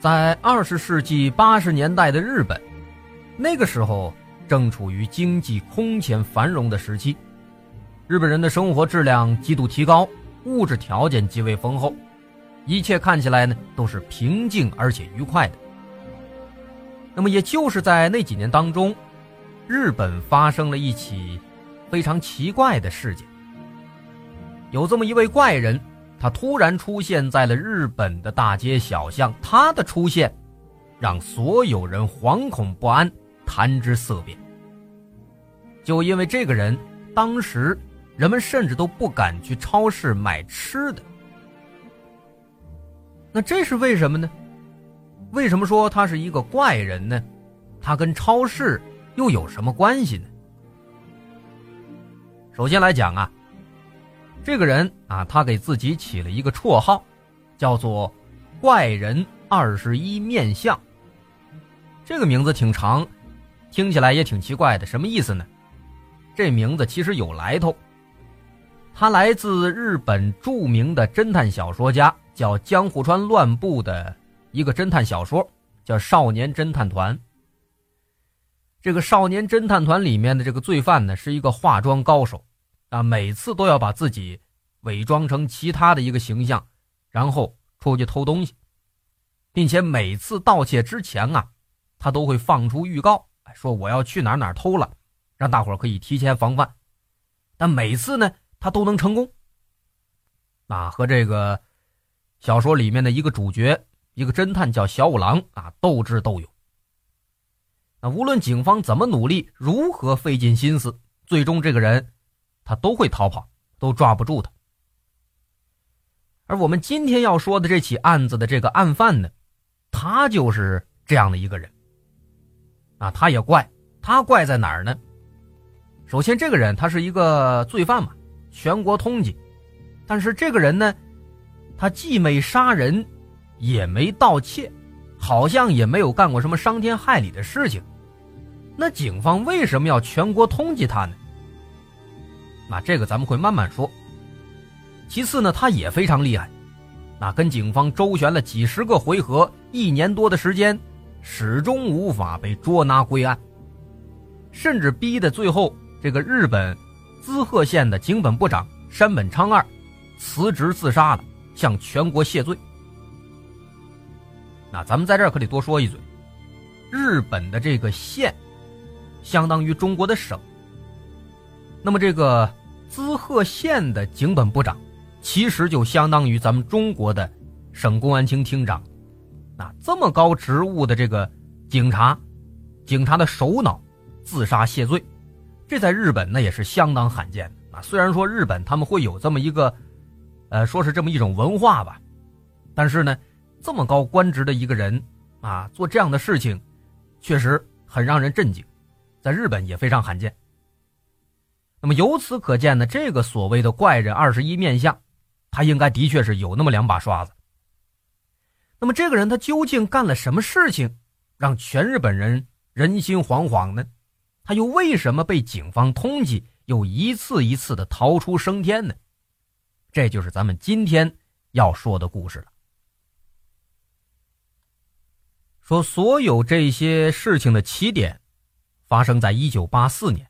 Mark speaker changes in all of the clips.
Speaker 1: 在二十世纪八十年代的日本，那个时候正处于经济空前繁荣的时期，日本人的生活质量极度提高，物质条件极为丰厚，一切看起来呢都是平静而且愉快的。那么，也就是在那几年当中，日本发生了一起非常奇怪的事件，有这么一位怪人。他突然出现在了日本的大街小巷，他的出现让所有人惶恐不安、谈之色变。就因为这个人，当时人们甚至都不敢去超市买吃的。那这是为什么呢？为什么说他是一个怪人呢？他跟超市又有什么关系呢？首先来讲啊。这个人啊，他给自己起了一个绰号，叫做“怪人二十一面相”。这个名字挺长，听起来也挺奇怪的。什么意思呢？这名字其实有来头，他来自日本著名的侦探小说家，叫江户川乱步的一个侦探小说，叫《少年侦探团》。这个《少年侦探团》里面的这个罪犯呢，是一个化妆高手。啊，每次都要把自己伪装成其他的一个形象，然后出去偷东西，并且每次盗窃之前啊，他都会放出预告，说我要去哪哪偷了，让大伙可以提前防范。但每次呢，他都能成功。啊，和这个小说里面的一个主角一个侦探叫小五郎啊，斗智斗勇。那无论警方怎么努力，如何费尽心思，最终这个人他都会逃跑，都抓不住他。而我们今天要说的这起案子的这个案犯呢，他就是这样的一个人。啊，他也怪，他怪在哪儿呢？首先，这个人他是一个罪犯嘛，全国通缉。但是这个人呢，他既没杀人，也没盗窃，好像也没有干过什么伤天害理的事情。那警方为什么要全国通缉他呢？那这个咱们会慢慢说。其次呢，他也非常厉害，那跟警方周旋了几十个回合，一年多的时间，始终无法被捉拿归案，甚至逼得最后这个日本滋贺县的警本部长山本昌二辞职自杀了，向全国谢罪。那咱们在这儿可得多说一嘴，日本的这个县，相当于中国的省。那么这个滋贺县的警本部长。其实就相当于咱们中国的省公安厅厅长，那这么高职务的这个警察，警察的首脑自杀谢罪，这在日本那也是相当罕见的啊。虽然说日本他们会有这么一个，呃，说是这么一种文化吧，但是呢，这么高官职的一个人啊，做这样的事情，确实很让人震惊，在日本也非常罕见。那么由此可见呢，这个所谓的怪人二十一面相。他应该的确是有那么两把刷子。那么这个人他究竟干了什么事情，让全日本人人心惶惶呢？他又为什么被警方通缉，又一次一次的逃出升天呢？这就是咱们今天要说的故事了。说所有这些事情的起点，发生在一九八四年。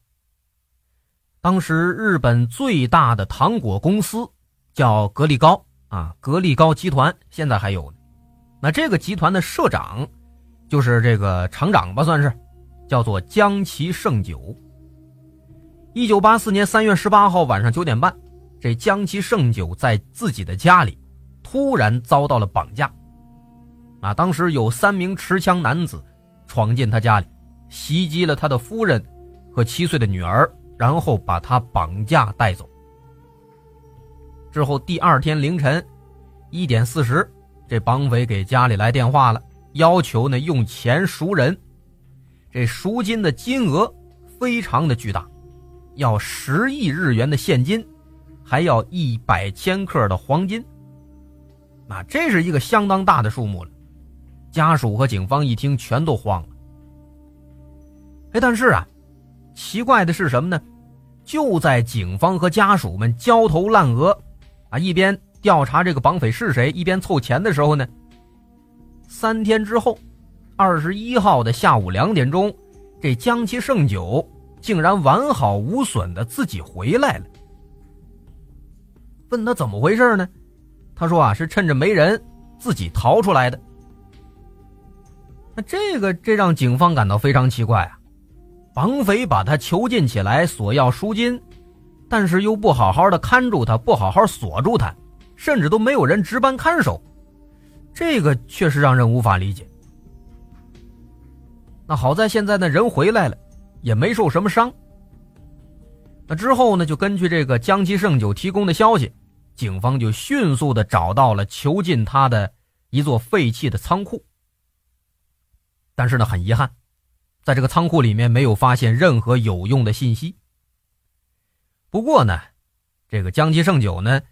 Speaker 1: 当时日本最大的糖果公司。叫格力高啊，格力高集团现在还有呢。那这个集团的社长，就是这个厂长吧，算是，叫做江崎胜久。一九八四年三月十八号晚上九点半，这江崎胜久在自己的家里，突然遭到了绑架。啊，当时有三名持枪男子闯进他家里，袭击了他的夫人和七岁的女儿，然后把他绑架带走。之后，第二天凌晨一点四十，这绑匪给家里来电话了，要求呢用钱赎人。这赎金的金额非常的巨大，要十亿日元的现金，还要一百千克的黄金。那这是一个相当大的数目了。家属和警方一听，全都慌了。哎，但是啊，奇怪的是什么呢？就在警方和家属们焦头烂额。啊，一边调查这个绑匪是谁，一边凑钱的时候呢，三天之后，二十一号的下午两点钟，这江崎胜久竟然完好无损的自己回来了。问他怎么回事呢？他说啊，是趁着没人自己逃出来的。那这个这让警方感到非常奇怪啊，绑匪把他囚禁起来索要赎金。但是又不好好的看住他，不好好锁住他，甚至都没有人值班看守，这个确实让人无法理解。那好在现在呢，人回来了，也没受什么伤。那之后呢，就根据这个江崎胜久提供的消息，警方就迅速的找到了囚禁他的一座废弃的仓库。但是呢，很遗憾，在这个仓库里面没有发现任何有用的信息。不过呢，这个江崎胜久呢，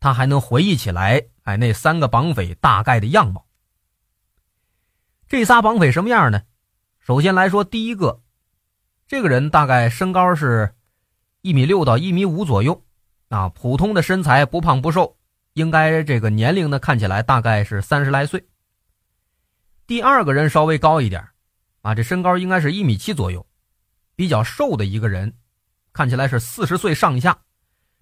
Speaker 1: 他还能回忆起来，哎，那三个绑匪大概的样貌。这仨绑匪什么样呢？首先来说，第一个，这个人大概身高是一米六到一米五左右，啊，普通的身材，不胖不瘦，应该这个年龄呢看起来大概是三十来岁。第二个人稍微高一点，啊，这身高应该是一米七左右，比较瘦的一个人。看起来是四十岁上下，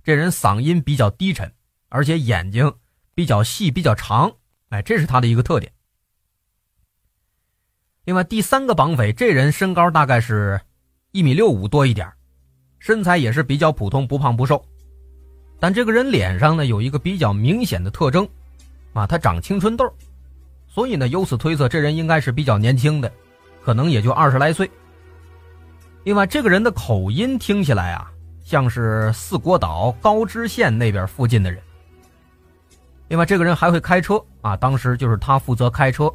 Speaker 1: 这人嗓音比较低沉，而且眼睛比较细、比较长，哎，这是他的一个特点。另外，第三个绑匪，这人身高大概是一米六五多一点，身材也是比较普通，不胖不瘦，但这个人脸上呢有一个比较明显的特征，啊，他长青春痘，所以呢，由此推测，这人应该是比较年轻的，可能也就二十来岁。另外，这个人的口音听起来啊，像是四国岛高知县那边附近的人。另外，这个人还会开车啊，当时就是他负责开车。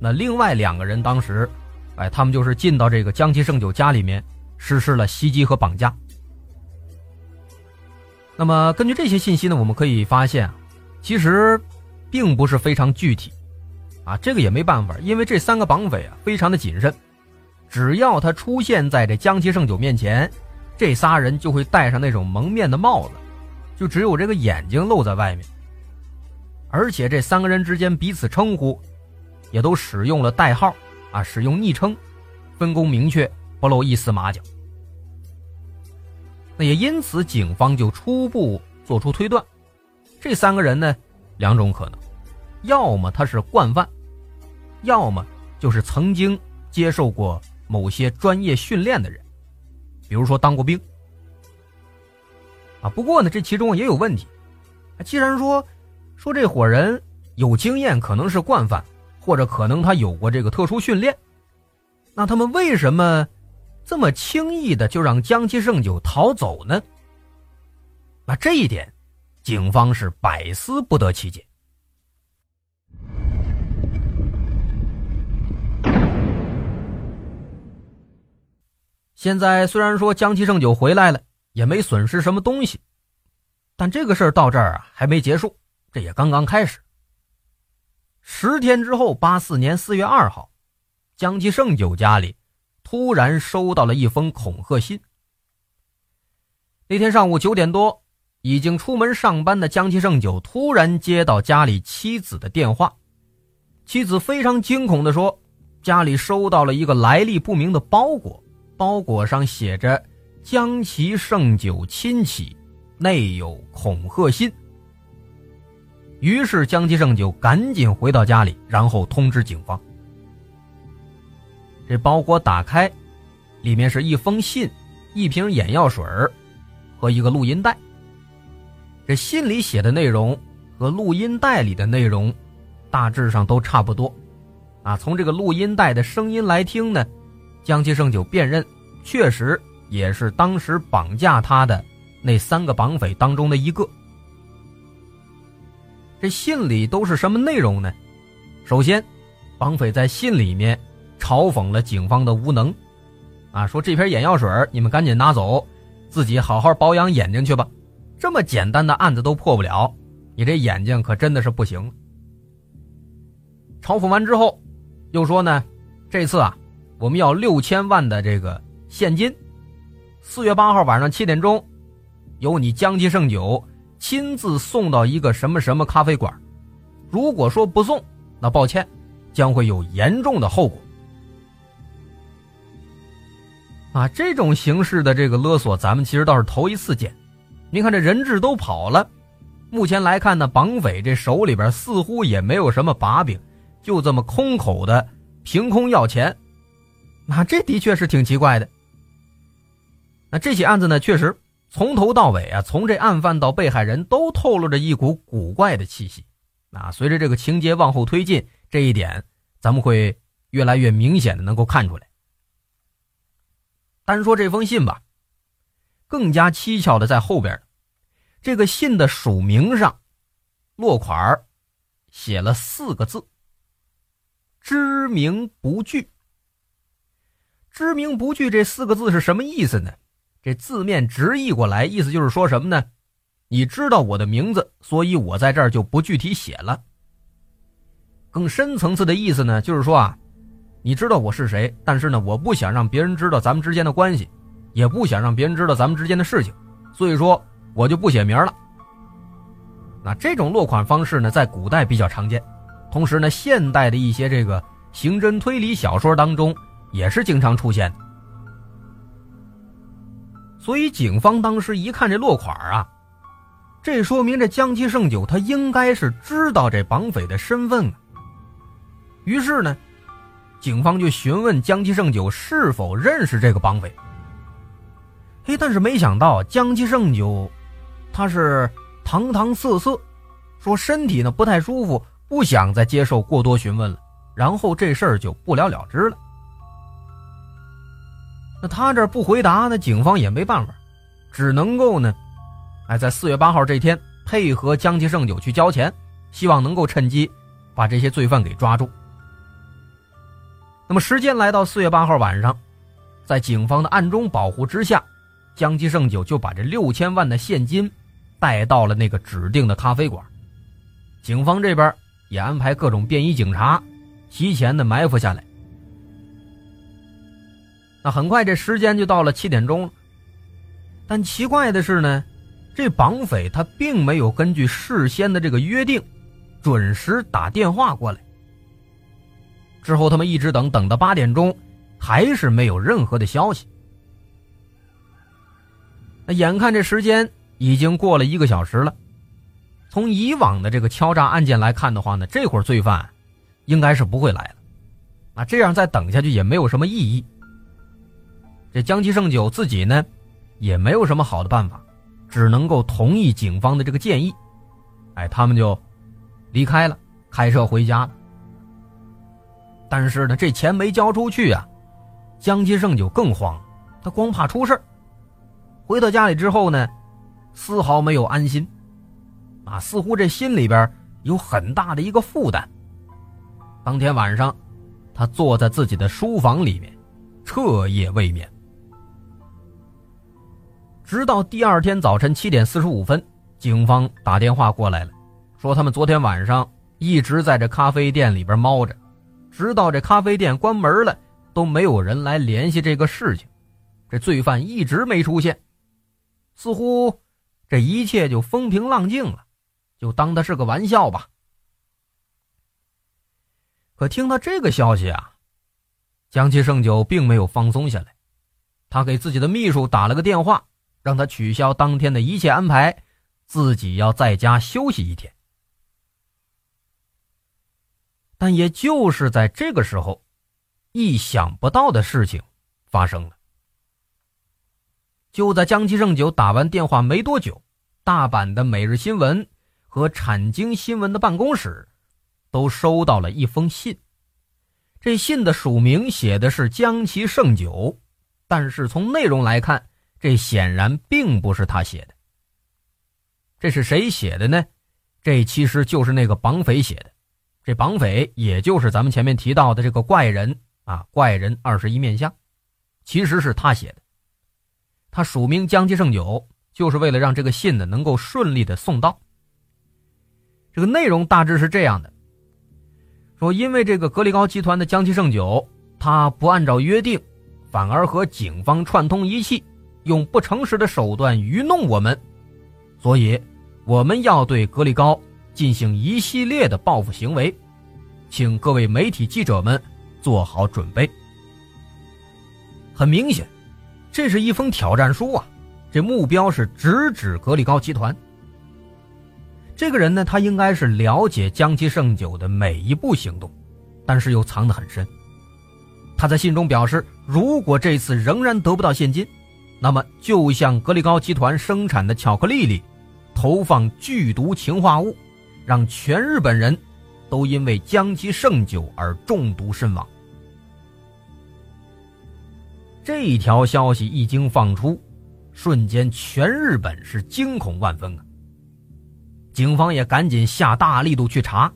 Speaker 1: 那另外两个人当时，哎，他们就是进到这个江崎胜久家里面，实施了袭击和绑架。那么，根据这些信息呢，我们可以发现，其实并不是非常具体，啊，这个也没办法，因为这三个绑匪啊非常的谨慎，只要他出现在这江崎胜久面前，这仨人就会戴上那种蒙面的帽子，就只有这个眼睛露在外面。而且这三个人之间彼此称呼，也都使用了代号，啊，使用昵称，分工明确，不露一丝马脚。那也因此，警方就初步做出推断，这三个人呢，两种可能，要么他是惯犯，要么就是曾经接受过某些专业训练的人，比如说当过兵。啊，不过呢，这其中也有问题，既然说说这伙人有经验，可能是惯犯，或者可能他有过这个特殊训练，那他们为什么？这么轻易的就让江七胜九逃走呢？那这一点，警方是百思不得其解。现在虽然说江崎胜久回来了，也没损失什么东西，但这个事儿到这儿啊还没结束，这也刚刚开始。十天之后，八四年四月二号，江崎胜久家里。突然收到了一封恐吓信。那天上午九点多，已经出门上班的江崎胜久突然接到家里妻子的电话，妻子非常惊恐地说：“家里收到了一个来历不明的包裹，包裹上写着‘江崎胜酒亲戚’，内有恐吓信。”于是江崎胜久赶紧回到家里，然后通知警方。这包裹打开，里面是一封信、一瓶眼药水和一个录音带。这信里写的内容和录音带里的内容大致上都差不多。啊，从这个录音带的声音来听呢，江其胜就辨认，确实也是当时绑架他的那三个绑匪当中的一个。这信里都是什么内容呢？首先，绑匪在信里面。嘲讽了警方的无能，啊，说这瓶眼药水你们赶紧拿走，自己好好保养眼睛去吧。这么简单的案子都破不了，你这眼睛可真的是不行。嘲讽完之后，又说呢，这次啊，我们要六千万的这个现金。四月八号晚上七点钟，由你江崎胜酒亲自送到一个什么什么咖啡馆。如果说不送，那抱歉，将会有严重的后果。啊，这种形式的这个勒索，咱们其实倒是头一次见。您看这人质都跑了，目前来看呢，绑匪这手里边似乎也没有什么把柄，就这么空口的凭空要钱，那这的确是挺奇怪的。那这起案子呢，确实从头到尾啊，从这案犯到被害人都透露着一股古怪的气息。啊，随着这个情节往后推进，这一点咱们会越来越明显的能够看出来。单说这封信吧，更加蹊跷的在后边，这个信的署名上落款写了四个字：“知名不惧。”知名不惧这四个字是什么意思呢？这字面直译过来，意思就是说什么呢？你知道我的名字，所以我在这儿就不具体写了。更深层次的意思呢，就是说啊。你知道我是谁，但是呢，我不想让别人知道咱们之间的关系，也不想让别人知道咱们之间的事情，所以说我就不写名了。那这种落款方式呢，在古代比较常见，同时呢，现代的一些这个刑侦推理小说当中也是经常出现。所以警方当时一看这落款啊，这说明这江七胜九他应该是知道这绑匪的身份啊。于是呢。警方就询问江七胜九是否认识这个绑匪。嘿，但是没想到江七胜九，他是堂堂色色，说身体呢不太舒服，不想再接受过多询问了，然后这事儿就不了了之了。那他这不回答，那警方也没办法，只能够呢，哎，在四月八号这天配合江其胜久去交钱，希望能够趁机把这些罪犯给抓住。那么时间来到四月八号晚上，在警方的暗中保护之下，江其胜久就把这六千万的现金带到了那个指定的咖啡馆。警方这边也安排各种便衣警察提前的埋伏下来。那很快，这时间就到了七点钟了。但奇怪的是呢，这绑匪他并没有根据事先的这个约定，准时打电话过来。之后他们一直等，等到八点钟，还是没有任何的消息。那眼看这时间已经过了一个小时了，从以往的这个敲诈案件来看的话呢，这会儿罪犯应该是不会来了。那这样再等下去也没有什么意义。这江其胜久自己呢，也没有什么好的办法，只能够同意警方的这个建议。哎，他们就离开了，开车回家了。但是呢，这钱没交出去啊，江其胜就更慌，他光怕出事回到家里之后呢，丝毫没有安心，啊，似乎这心里边有很大的一个负担。当天晚上，他坐在自己的书房里面，彻夜未眠。直到第二天早晨七点四十五分，警方打电话过来了，说他们昨天晚上一直在这咖啡店里边猫着，直到这咖啡店关门了，都没有人来联系这个事情，这罪犯一直没出现，似乎这一切就风平浪静了，就当他是个玩笑吧。可听到这个消息啊，江其胜久并没有放松下来，他给自己的秘书打了个电话。让他取消当天的一切安排，自己要在家休息一天。但也就是在这个时候，意想不到的事情发生了。就在江其胜久打完电话没多久，大阪的《每日新闻》和产经新闻的办公室都收到了一封信。这信的署名写的是江其胜久，但是从内容来看。这显然并不是他写的。这是谁写的呢？这其实就是那个绑匪写的。这绑匪也就是咱们前面提到的这个怪人啊，怪人二十一面相，其实是他写的。他署名江吉胜久，就是为了让这个信呢能够顺利的送到。这个内容大致是这样的：说因为这个格力高集团的江吉胜久，他不按照约定，反而和警方串通一气。用不诚实的手段愚弄我们，所以我们要对格力高进行一系列的报复行为，请各位媒体记者们做好准备。很明显，这是一封挑战书啊！这目标是直指格力高集团。这个人呢，他应该是了解江其胜久的每一步行动，但是又藏得很深。他在信中表示，如果这次仍然得不到现金，那么，就像格力高集团生产的巧克力里投放剧毒氰化物，让全日本人都因为江其盛酒而中毒身亡。这条消息一经放出，瞬间全日本是惊恐万分啊！警方也赶紧下大力度去查，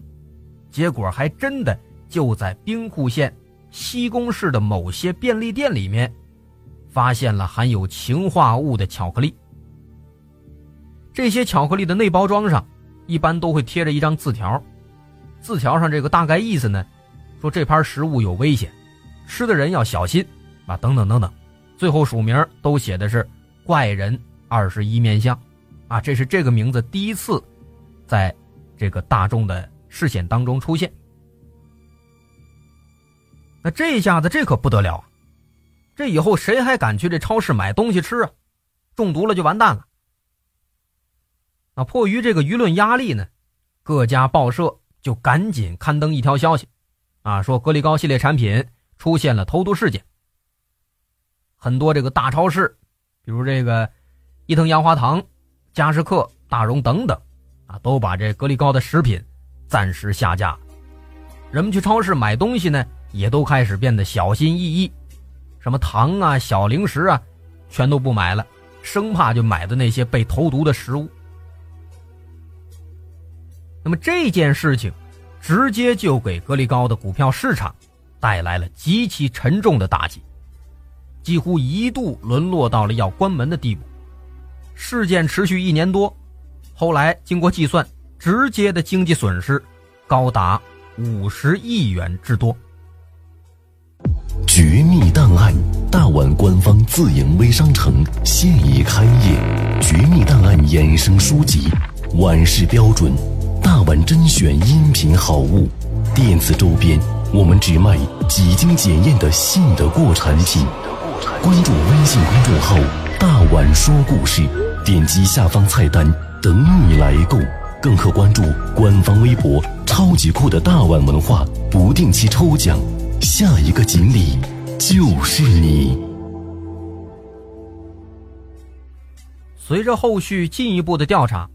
Speaker 1: 结果还真的就在兵库县西宫市的某些便利店里面。发现了含有氰化物的巧克力。这些巧克力的内包装上，一般都会贴着一张字条，字条上这个大概意思呢，说这盘食物有危险，吃的人要小心啊，等等等等。最后署名都写的是“怪人二十一面相”，啊，这是这个名字第一次在这个大众的视线当中出现。那这下子这可不得了。这以后谁还敢去这超市买东西吃啊？中毒了就完蛋了。那迫于这个舆论压力呢，各家报社就赶紧刊登一条消息，啊，说格力高系列产品出现了投毒事件。很多这个大超市，比如这个伊藤洋华堂、佳士客、大荣等等，啊，都把这格力高的食品暂时下架。人们去超市买东西呢，也都开始变得小心翼翼，什么糖啊、小零食啊，全都不买了，生怕就买的那些被投毒的食物。那么这件事情，直接就给格力高的股票市场带来了极其沉重的打击，几乎一度沦落到了要关门的地步。事件持续一年多，后来经过计算，直接的经济损失高达五十亿元之多。
Speaker 2: 绝密档案，大碗官方自营微商城现已开业。绝密档案衍生书籍，万世标准。大碗甄选音频好物，电子周边，我们只卖几经检验的信得过产品。关注微信公众号“大碗说故事”，点击下方菜单等你来购，更可关注官方微博“超级酷的大碗文化”，不定期抽奖，下一个锦鲤就是你。
Speaker 1: 随着后续进一步的调查。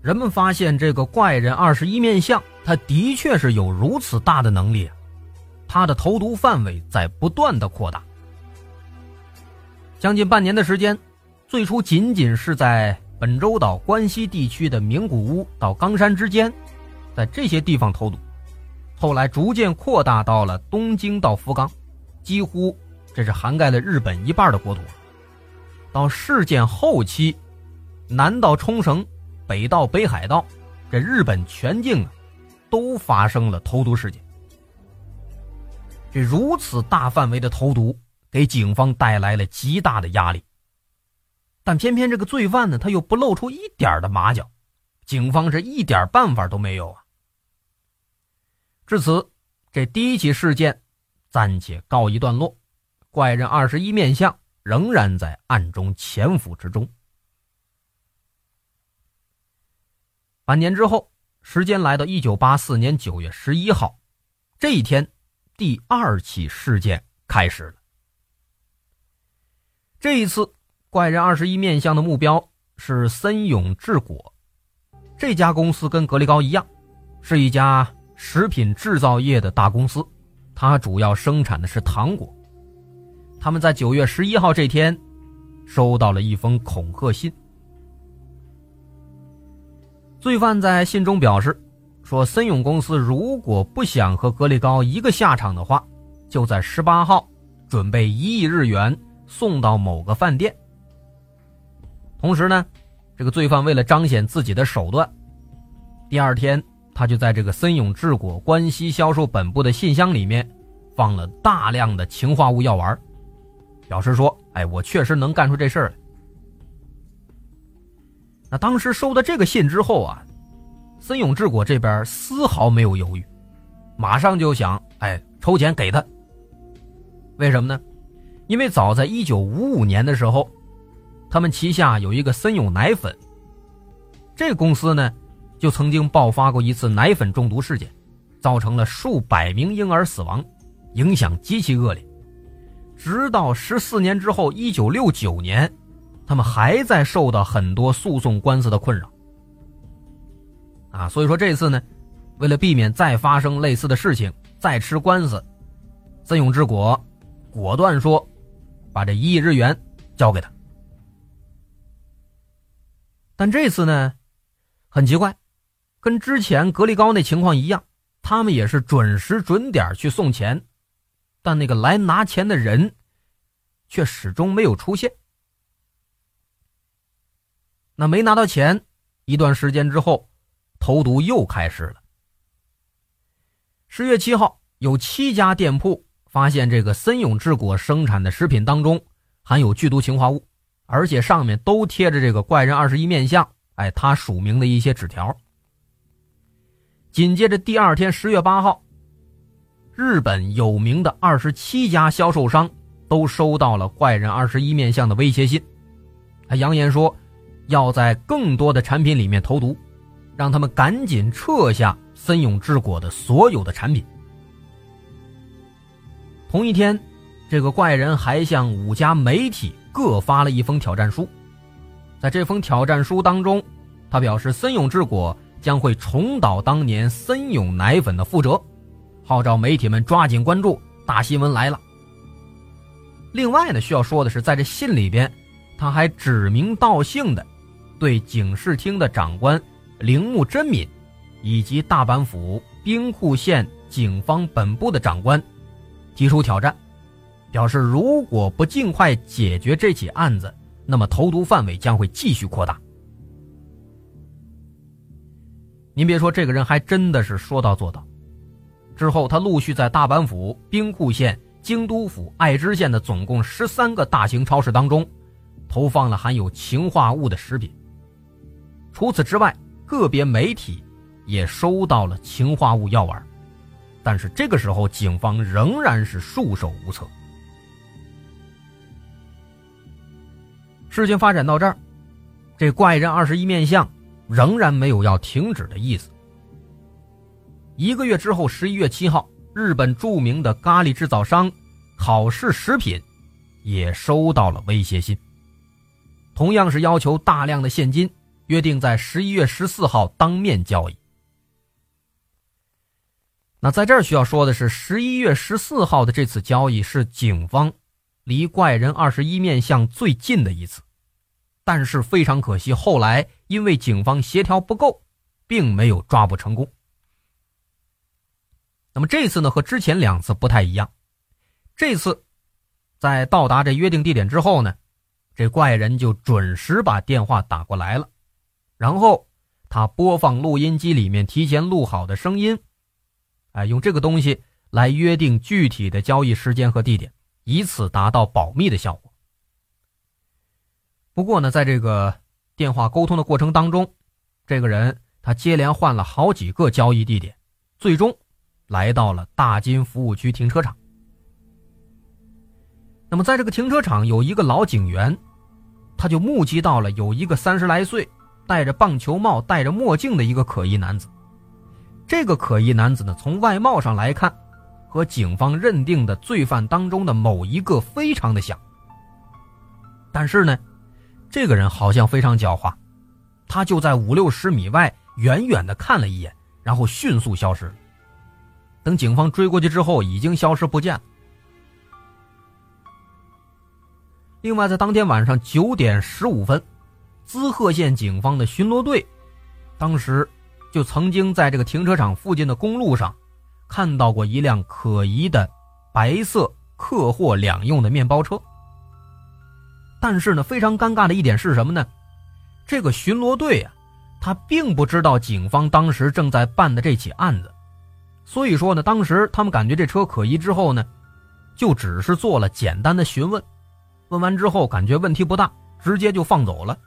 Speaker 1: 人们发现这个怪人二十一面相，他的确是有如此大的能力，他的投毒范围在不断的扩大。将近半年的时间，最初仅仅是在本州岛关西地区的名古屋到冈山之间，在这些地方投毒，后来逐渐扩大到了东京到福冈，几乎这是涵盖了日本一半的国土。到事件后期，南到冲绳。北到北海道，这日本全境啊，都发生了投毒事件。这如此大范围的投毒，给警方带来了极大的压力。但偏偏这个罪犯呢，他又不露出一点的马脚，警方是一点办法都没有啊。至此，这第一起事件暂且告一段落，怪人二十一面相仍然在暗中潜伏之中。半年之后，时间来到一九八四年九月十一号，这一天，第二起事件开始了。这一次，怪人二十一面相的目标是森永制果，这家公司跟格力高一样，是一家食品制造业的大公司，它主要生产的是糖果。他们在九月十一号这天，收到了一封恐吓信。罪犯在信中表示，说森永公司如果不想和格力高一个下场的话，就在十八号准备一亿日元送到某个饭店。同时呢，这个罪犯为了彰显自己的手段，第二天他就在这个森永制果关西销售本部的信箱里面放了大量的氰化物药丸，表示说：“哎，我确实能干出这事儿来。”那当时收到这个信之后啊，森永治果这边丝毫没有犹豫，马上就想，哎，筹钱给他。为什么呢？因为早在一九五五年的时候，他们旗下有一个森永奶粉，这公司呢，就曾经爆发过一次奶粉中毒事件，造成了数百名婴儿死亡，影响极其恶劣。直到十四年之后，一九六九年。他们还在受到很多诉讼官司的困扰，啊，所以说这次呢，为了避免再发生类似的事情，再吃官司，森永之果果断说，把这一亿日元交给他。但这次呢，很奇怪，跟之前格力高那情况一样，他们也是准时准点去送钱，但那个来拿钱的人，却始终没有出现。那没拿到钱，一段时间之后，投毒又开始了。十月七号，有七家店铺发现这个森永制果生产的食品当中含有剧毒氰化物，而且上面都贴着这个怪人二十一面相，哎，他署名的一些纸条。紧接着第二天，十月八号，日本有名的二十七家销售商都收到了怪人二十一面相的威胁信，他扬言说。要在更多的产品里面投毒，让他们赶紧撤下森永制果的所有的产品。同一天，这个怪人还向五家媒体各发了一封挑战书，在这封挑战书当中，他表示森永制果将会重蹈当年森永奶粉的覆辙，号召媒体们抓紧关注，大新闻来了。另外呢，需要说的是，在这信里边，他还指名道姓的对警视厅的长官铃木真敏，以及大阪府兵库县警方本部的长官提出挑战，表示如果不尽快解决这起案子，那么投毒范围将会继续扩大。您别说，这个人还真的是说到做到。之后，他陆续在大阪府兵库县。京都府爱知县的总共十三个大型超市当中，投放了含有氰化物的食品。除此之外，个别媒体也收到了氰化物药丸，但是这个时候警方仍然是束手无策。事情发展到这儿，这怪人二十一面相仍然没有要停止的意思。一个月之后，十一月七号。日本著名的咖喱制造商好事食品也收到了威胁信，同样是要求大量的现金，约定在十一月十四号当面交易。那在这儿需要说的是，十一月十四号的这次交易是警方离怪人二十一面相最近的一次，但是非常可惜，后来因为警方协调不够，并没有抓捕成功。那么这次呢，和之前两次不太一样。这次，在到达这约定地点之后呢，这怪人就准时把电话打过来了，然后他播放录音机里面提前录好的声音，哎，用这个东西来约定具体的交易时间和地点，以此达到保密的效果。不过呢，在这个电话沟通的过程当中，这个人他接连换了好几个交易地点，最终。来到了大金服务区停车场。那么，在这个停车场有一个老警员，他就目击到了有一个三十来岁、戴着棒球帽、戴着墨镜的一个可疑男子。这个可疑男子呢，从外貌上来看，和警方认定的罪犯当中的某一个非常的像。但是呢，这个人好像非常狡猾，他就在五六十米外远远的看了一眼，然后迅速消失。等警方追过去之后，已经消失不见了。另外，在当天晚上九点十五分，滋贺县警方的巡逻队，当时就曾经在这个停车场附近的公路上，看到过一辆可疑的白色客货两用的面包车。但是呢，非常尴尬的一点是什么呢？这个巡逻队啊，他并不知道警方当时正在办的这起案子。所以说呢，当时他们感觉这车可疑之后呢，就只是做了简单的询问，问完之后感觉问题不大，直接就放走了。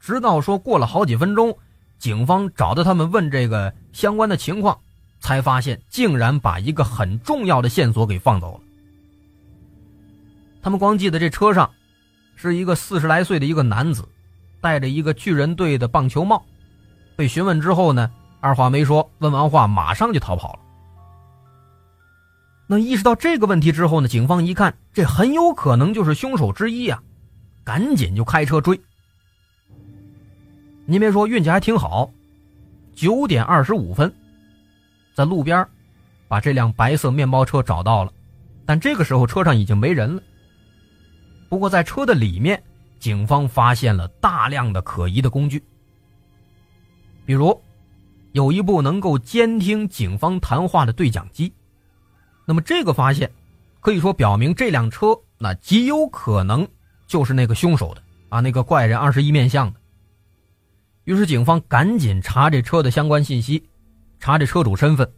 Speaker 1: 直到说过了好几分钟，警方找到他们问这个相关的情况，才发现竟然把一个很重要的线索给放走了。他们光记得这车上是一个四十来岁的一个男子，戴着一个巨人队的棒球帽，被询问之后呢。二话没说，问完话马上就逃跑了。那意识到这个问题之后呢，警方一看，这很有可能就是凶手之一啊，赶紧就开车追。您别说，运气还挺好，九点二十五分，在路边把这辆白色面包车找到了，但这个时候车上已经没人了。不过在车的里面，警方发现了大量的可疑的工具，比如。有一部能够监听警方谈话的对讲机，那么这个发现可以说表明这辆车那极有可能就是那个凶手的啊，那个怪人二十一面相的。于是警方赶紧查这车的相关信息，查这车主身份，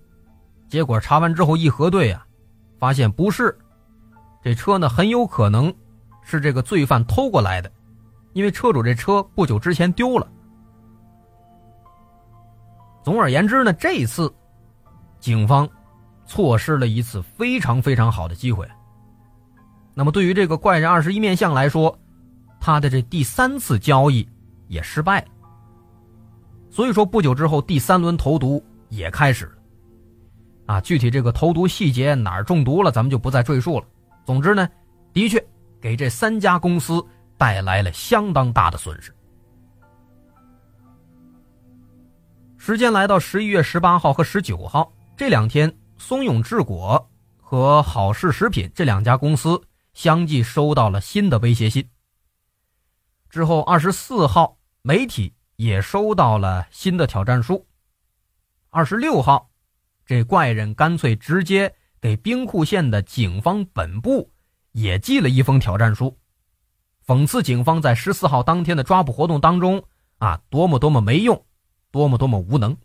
Speaker 1: 结果查完之后一核对啊，发现不是，这车呢很有可能是这个罪犯偷过来的，因为车主这车不久之前丢了。总而言之呢，这一次，警方错失了一次非常非常好的机会。那么，对于这个怪人二十一面相来说，他的这第三次交易也失败了。所以说，不久之后，第三轮投毒也开始了。啊，具体这个投毒细节哪儿中毒了，咱们就不再赘述了。总之呢，的确给这三家公司带来了相当大的损失。时间来到十一月十八号和十九号这两天，松永制果和好事食品这两家公司相继收到了新的威胁信。之后二十四号，媒体也收到了新的挑战书。二十六号，这怪人干脆直接给兵库县的警方本部也寄了一封挑战书，讽刺警方在十四号当天的抓捕活动当中啊，多么多么没用。多么多么无能！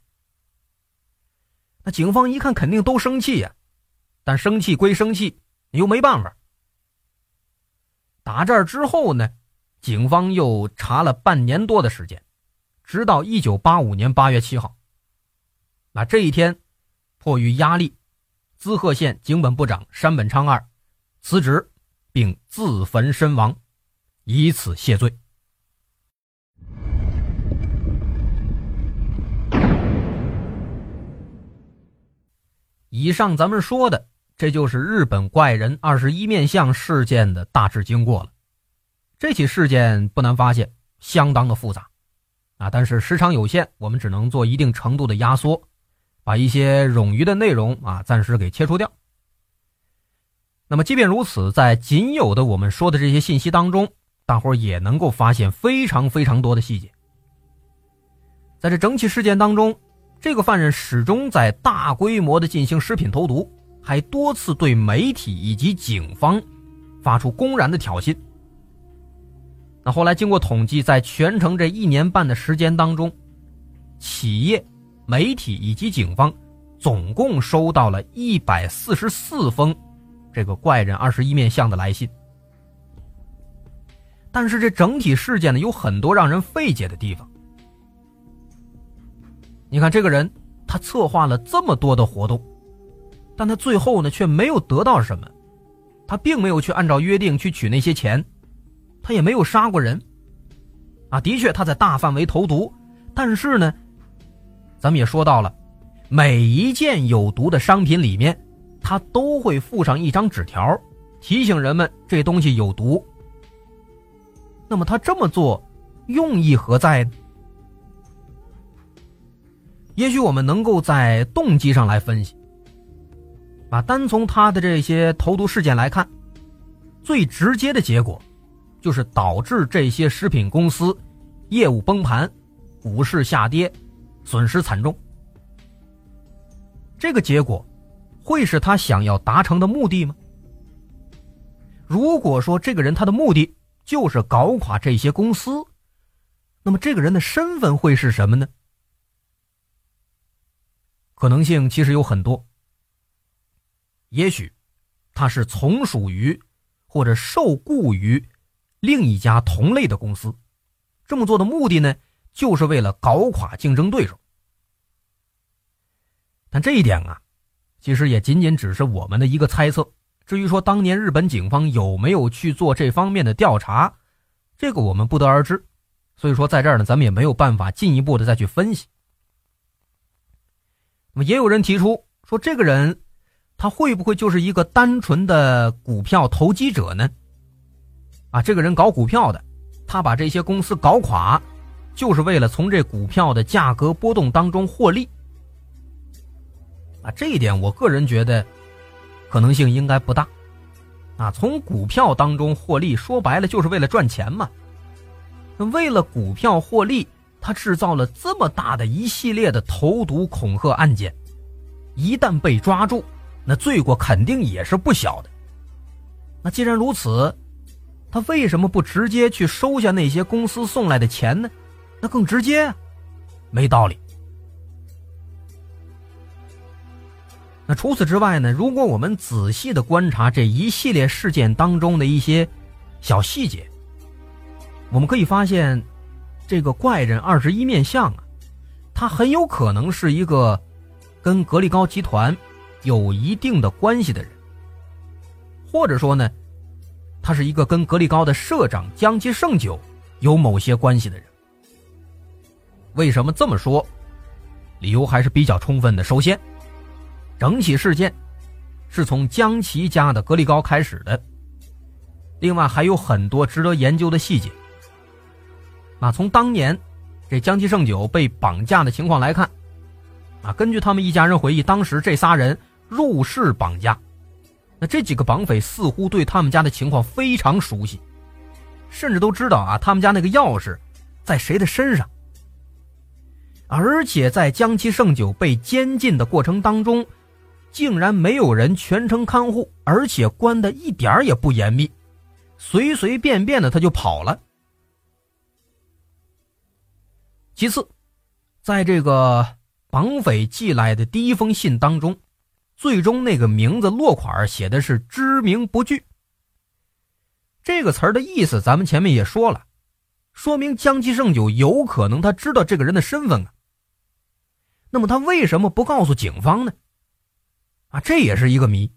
Speaker 1: 那警方一看，肯定都生气呀，但生气归生气，你又没办法。打这儿之后呢，警方又查了半年多的时间，直到一九八五年八月七号。那这一天，迫于压力，滋贺县警本部长山本昌二辞职，并自焚身亡，以此谢罪。以上咱们说的，这就是日本怪人二十一面相事件的大致经过了。这起事件不难发现，相当的复杂，啊，但是时长有限，我们只能做一定程度的压缩，把一些冗余的内容啊暂时给切除掉。那么，即便如此，在仅有的我们说的这些信息当中，大伙也能够发现非常非常多的细节。在这整起事件当中。这个犯人始终在大规模的进行食品投毒，还多次对媒体以及警方发出公然的挑衅。那后来经过统计，在全程这一年半的时间当中，企业、媒体以及警方总共收到了一百四十四封这个怪人二十一面相的来信。但是这整体事件呢，有很多让人费解的地方。你看这个人，他策划了这么多的活动，但他最后呢却没有得到什么，他并没有去按照约定去取那些钱，他也没有杀过人，啊，的确他在大范围投毒，但是呢，咱们也说到了，每一件有毒的商品里面，他都会附上一张纸条，提醒人们这东西有毒。那么他这么做，用意何在呢？也许我们能够在动机上来分析，啊，单从他的这些投毒事件来看，最直接的结果，就是导致这些食品公司业务崩盘、股市下跌、损失惨重。这个结果，会是他想要达成的目的吗？如果说这个人他的目的就是搞垮这些公司，那么这个人的身份会是什么呢？可能性其实有很多，也许他是从属于或者受雇于另一家同类的公司，这么做的目的呢，就是为了搞垮竞争对手。但这一点啊，其实也仅仅只是我们的一个猜测。至于说当年日本警方有没有去做这方面的调查，这个我们不得而知。所以说，在这儿呢，咱们也没有办法进一步的再去分析。那么也有人提出说，这个人他会不会就是一个单纯的股票投机者呢？啊，这个人搞股票的，他把这些公司搞垮，就是为了从这股票的价格波动当中获利。啊，这一点我个人觉得可能性应该不大。啊，从股票当中获利，说白了就是为了赚钱嘛。那为了股票获利。他制造了这么大的一系列的投毒恐吓案件，一旦被抓住，那罪过肯定也是不小的。那既然如此，他为什么不直接去收下那些公司送来的钱呢？那更直接，没道理。那除此之外呢？如果我们仔细的观察这一系列事件当中的一些小细节，我们可以发现。这个怪人二十一面相啊，他很有可能是一个跟格力高集团有一定的关系的人，或者说呢，他是一个跟格力高的社长江崎胜久有某些关系的人。为什么这么说？理由还是比较充分的。首先，整起事件是从江崎家的格力高开始的，另外还有很多值得研究的细节。那从当年这江崎胜久被绑架的情况来看，啊，根据他们一家人回忆，当时这仨人入室绑架，那这几个绑匪似乎对他们家的情况非常熟悉，甚至都知道啊，他们家那个钥匙在谁的身上。而且在江七胜久被监禁的过程当中，竟然没有人全程看护，而且关的一点也不严密，随随便便的他就跑了。其次，在这个。绑匪寄来的第一封信当中，最终那个名字落款写的是“知名不具”。这个词儿的意思，咱们前面也说了，说明江七胜久有可能他知道这个人的身份啊。那么他为什么不告诉警方呢？啊，这也是一个谜。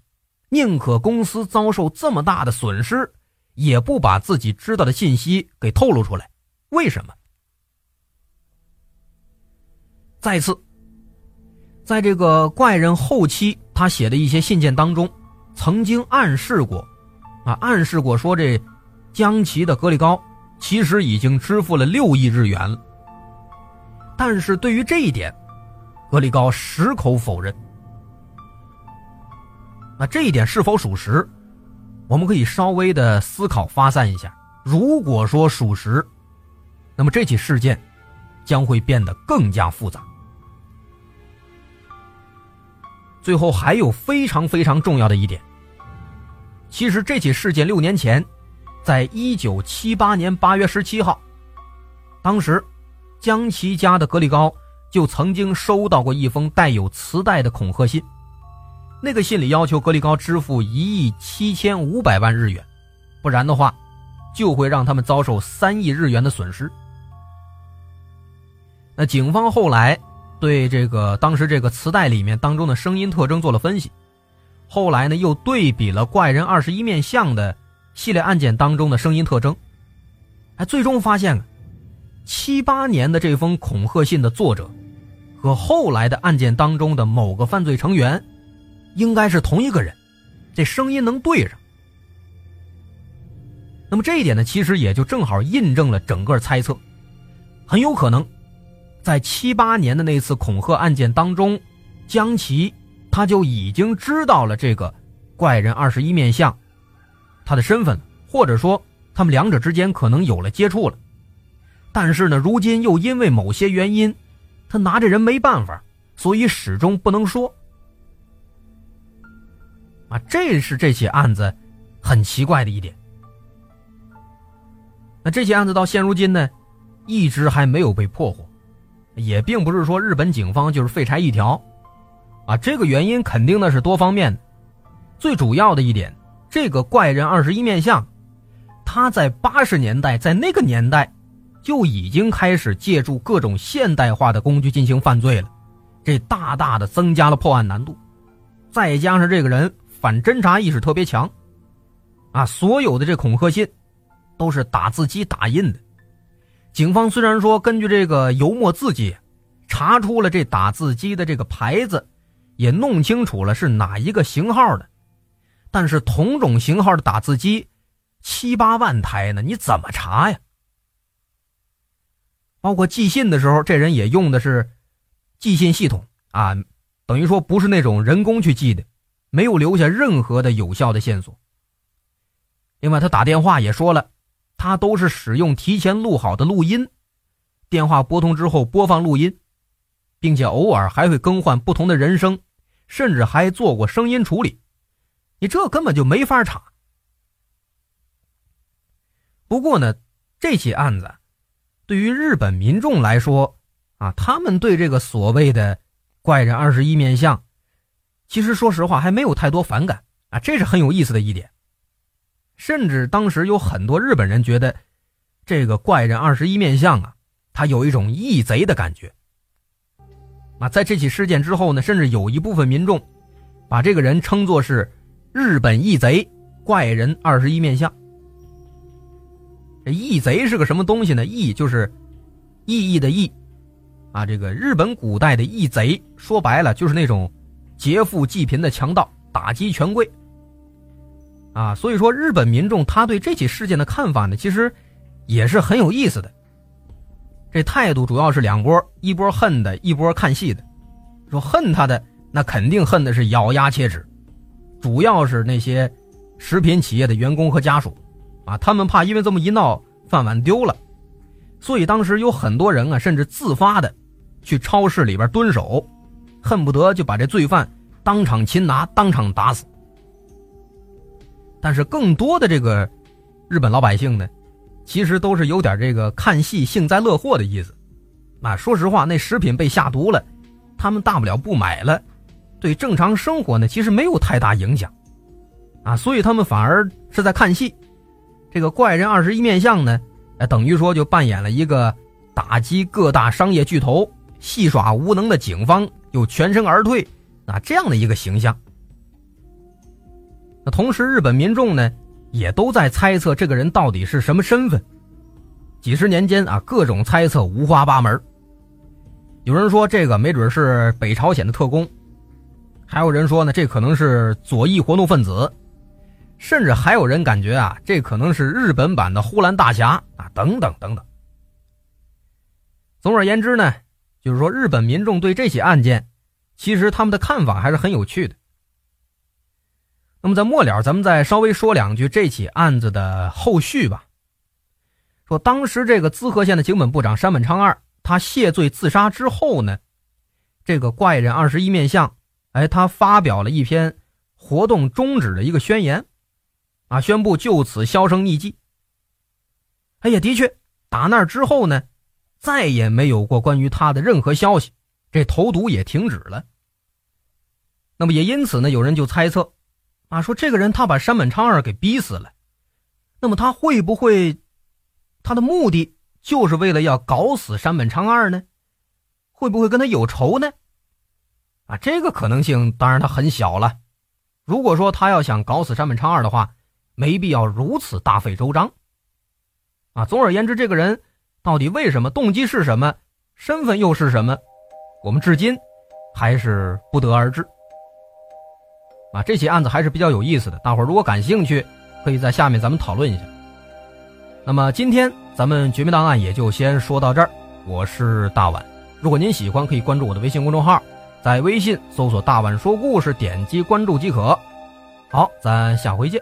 Speaker 1: 宁可公司遭受这么大的损失，也不把自己知道的信息给透露出来，为什么？再次。在这个怪人后期，他写的一些信件当中，曾经暗示过，啊，暗示过说这江崎的格里高其实已经支付了六亿日元了。但是对于这一点，格里高矢口否认。那这一点是否属实？我们可以稍微的思考发散一下。如果说属实，那么这起事件将会变得更加复杂。最后还有非常非常重要的一点，其实这起事件六年前，在一九七八年八月十七号，当时江崎家的格里高就曾经收到过一封带有磁带的恐吓信，那个信里要求格里高支付一亿七千五百万日元，不然的话，就会让他们遭受三亿日元的损失。那警方后来。对这个当时这个磁带里面当中的声音特征做了分析，后来呢又对比了怪人二十一面相的系列案件当中的声音特征，哎，最终发现，七八年的这封恐吓信的作者，和后来的案件当中的某个犯罪成员，应该是同一个人，这声音能对上。那么这一点呢，其实也就正好印证了整个猜测，很有可能。在七八年的那次恐吓案件当中，江奇他就已经知道了这个怪人二十一面相，他的身份，或者说他们两者之间可能有了接触了。但是呢，如今又因为某些原因，他拿这人没办法，所以始终不能说。啊，这是这起案子很奇怪的一点。那这起案子到现如今呢，一直还没有被破获。也并不是说日本警方就是废柴一条，啊，这个原因肯定呢是多方面的。最主要的一点，这个怪人二十一面相，他在八十年代，在那个年代，就已经开始借助各种现代化的工具进行犯罪了，这大大的增加了破案难度。再加上这个人反侦查意识特别强，啊，所有的这恐吓信，都是打字机打印的。警方虽然说根据这个油墨字迹，查出了这打字机的这个牌子，也弄清楚了是哪一个型号的，但是同种型号的打字机七八万台呢，你怎么查呀？包括寄信的时候，这人也用的是寄信系统啊，等于说不是那种人工去寄的，没有留下任何的有效的线索。另外，他打电话也说了。他都是使用提前录好的录音，电话拨通之后播放录音，并且偶尔还会更换不同的人声，甚至还做过声音处理。你这根本就没法查。不过呢，这起案子对于日本民众来说啊，他们对这个所谓的怪人二十一面相，其实说实话还没有太多反感啊，这是很有意思的一点。甚至当时有很多日本人觉得，这个怪人二十一面相啊，他有一种义贼的感觉。啊，在这起事件之后呢，甚至有一部分民众把这个人称作是日本义贼怪人二十一面相。这义贼是个什么东西呢？义就是义义的义，啊，这个日本古代的义贼说白了就是那种劫富济贫的强盗，打击权贵。啊，所以说日本民众他对这起事件的看法呢，其实也是很有意思的。这态度主要是两波，一波恨的，一波看戏的。说恨他的那肯定恨的是咬牙切齿，主要是那些食品企业的员工和家属，啊，他们怕因为这么一闹饭碗丢了，所以当时有很多人啊，甚至自发的去超市里边蹲守，恨不得就把这罪犯当场擒拿，当场打死。但是更多的这个日本老百姓呢，其实都是有点这个看戏幸灾乐祸的意思。啊，说实话，那食品被下毒了，他们大不了不买了，对正常生活呢其实没有太大影响。啊，所以他们反而是在看戏。这个怪人二十一面相呢，哎，等于说就扮演了一个打击各大商业巨头、戏耍无能的警方又全身而退啊这样的一个形象。那同时，日本民众呢，也都在猜测这个人到底是什么身份。几十年间啊，各种猜测五花八门。有人说这个没准是北朝鲜的特工，还有人说呢，这可能是左翼活动分子，甚至还有人感觉啊，这可能是日本版的呼兰大侠啊，等等等等。总而言之呢，就是说日本民众对这起案件，其实他们的看法还是很有趣的。那么在末了，咱们再稍微说两句这起案子的后续吧。说当时这个滋贺县的警本部长山本昌二，他谢罪自杀之后呢，这个怪人二十一面相，哎，他发表了一篇活动终止的一个宣言，啊，宣布就此销声匿迹。哎呀，的确，打那之后呢，再也没有过关于他的任何消息，这投毒也停止了。那么也因此呢，有人就猜测。啊，说这个人他把山本昌二给逼死了，那么他会不会，他的目的就是为了要搞死山本昌二呢？会不会跟他有仇呢？啊，这个可能性当然他很小了。如果说他要想搞死山本昌二的话，没必要如此大费周章。啊，总而言之，这个人到底为什么，动机是什么，身份又是什么，我们至今还是不得而知。啊，这起案子还是比较有意思的，大伙儿如果感兴趣，可以在下面咱们讨论一下。那么今天咱们绝密档案也就先说到这儿，我是大碗。如果您喜欢，可以关注我的微信公众号，在微信搜索“大碗说故事”，点击关注即可。好，咱下回见。